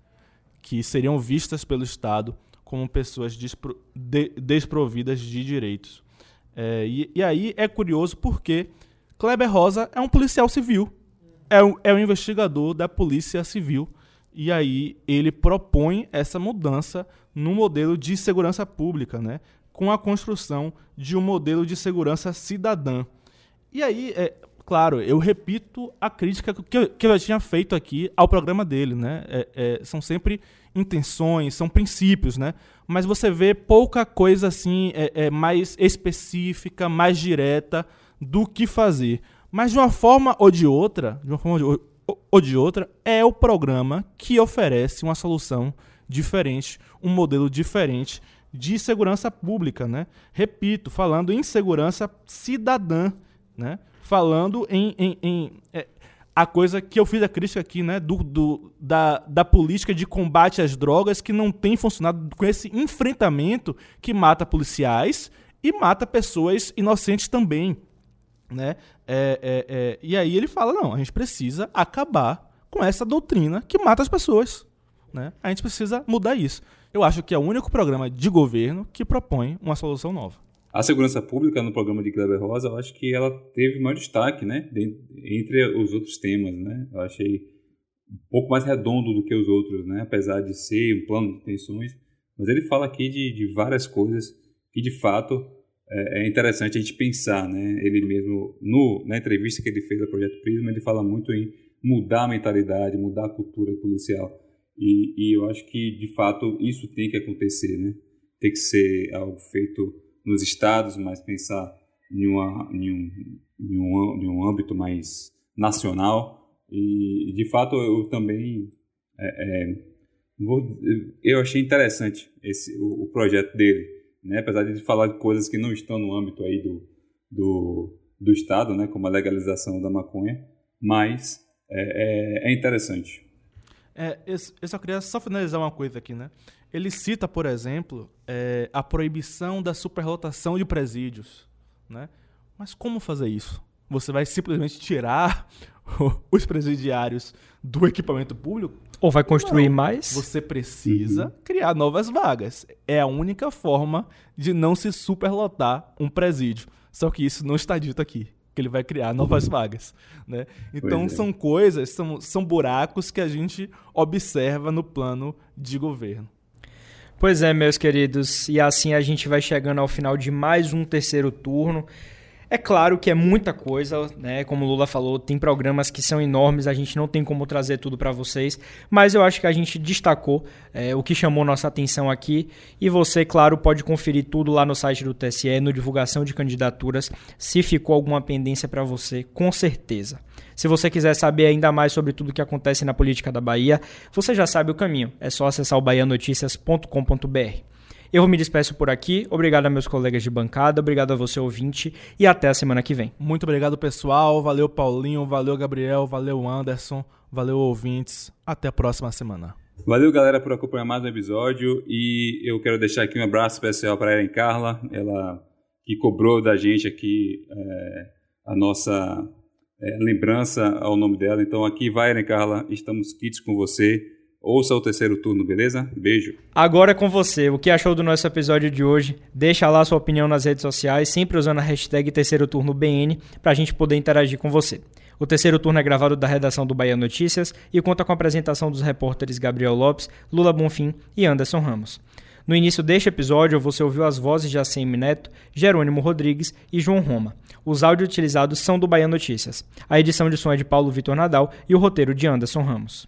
que seriam vistas pelo Estado como pessoas despro, de, desprovidas de direitos. É, e, e, aí é curioso porque Kleber Rosa é um policial civil, é um, é um investigador da Polícia Civil, e aí ele propõe essa mudança no modelo de segurança pública, né? com a construção de um modelo de segurança cidadã. E aí, é, claro, eu repito a crítica que eu, que eu já tinha feito aqui ao programa dele, né? É, é, são sempre intenções, são princípios, né? Mas você vê pouca coisa assim é, é, mais específica, mais direta do que fazer. Mas de uma forma ou de outra, de uma forma ou de, ou de outra, é o programa que oferece uma solução diferente, um modelo diferente de segurança pública, né? Repito, falando em segurança cidadã, né? Falando em, em, em é, a coisa que eu fiz a crítica aqui, né, do, do, da, da política de combate às drogas que não tem funcionado com esse enfrentamento que mata policiais e mata pessoas inocentes também, né? É, é, é, e aí ele fala, não, a gente precisa acabar com essa doutrina que mata as pessoas, né? A gente precisa mudar isso. Eu acho que é o único programa de governo que propõe uma solução nova. A segurança pública no programa de Kleber Rosa, eu acho que ela teve maior destaque, né? Entre os outros temas, né? Eu achei um pouco mais redondo do que os outros, né? Apesar de ser um plano de intenções. Mas ele fala aqui de, de várias coisas que, de fato, é, é, interessante a gente pensar, né? Ele mesmo, no, na entrevista que ele fez ao Projeto Prisma, ele fala muito em mudar a mentalidade, mudar a cultura policial. E, e eu acho que, de fato, isso tem que acontecer, né? Tem que ser algo feito nos estados, mas pensar em, uma, em, um, em, um, em um âmbito mais nacional. E, de fato, eu também é, é, vou, eu achei interessante esse, o, o, projeto dele, né? apesar de falar de coisas que não estão no âmbito aí do, do, do Estado, né? como a legalização da maconha, mas é, é, é interessante. É, eu só queria só finalizar uma coisa aqui, né? Ele cita, por exemplo, é, a proibição da superlotação de presídios. Né? Mas como fazer isso? Você vai simplesmente tirar os presidiários do equipamento público? Ou vai construir não. mais? Você precisa uhum. criar novas vagas. É a única forma de não se superlotar um presídio. Só que isso não está dito aqui que ele vai criar novas uhum. vagas, né? Então é. são coisas, são, são buracos que a gente observa no plano de governo. Pois é, meus queridos, e assim a gente vai chegando ao final de mais um terceiro turno. É claro que é muita coisa, né? Como o Lula falou, tem programas que são enormes, a gente não tem como trazer tudo para vocês, mas eu acho que a gente destacou é, o que chamou nossa atenção aqui. E você, claro, pode conferir tudo lá no site do TSE, no divulgação de candidaturas, se ficou alguma pendência para você, com certeza. Se você quiser saber ainda mais sobre tudo o que acontece na política da Bahia, você já sabe o caminho. É só acessar o bahianoticias.com.br. Eu me despeço por aqui. Obrigado a meus colegas de bancada, obrigado a você ouvinte e até a semana que vem. Muito obrigado, pessoal. Valeu, Paulinho. Valeu, Gabriel. Valeu, Anderson. Valeu, ouvintes. Até a próxima semana. Valeu, galera, por acompanhar mais um episódio. E eu quero deixar aqui um abraço especial para a Erin Carla, ela que cobrou da gente aqui é, a nossa é, lembrança ao nome dela. Então aqui vai, né, Carla? Estamos kits com você. Ouça o terceiro turno, beleza? Beijo. Agora é com você. O que achou do nosso episódio de hoje? Deixa lá sua opinião nas redes sociais, sempre usando a hashtag terceiro turno BN, para a gente poder interagir com você. O terceiro turno é gravado da redação do Bahia Notícias e conta com a apresentação dos repórteres Gabriel Lopes, Lula Bonfim e Anderson Ramos. No início deste episódio, você ouviu as vozes de ACM Neto, Jerônimo Rodrigues e João Roma. Os áudios utilizados são do Bahia Notícias. A edição de som é de Paulo Vitor Nadal e o roteiro de Anderson Ramos.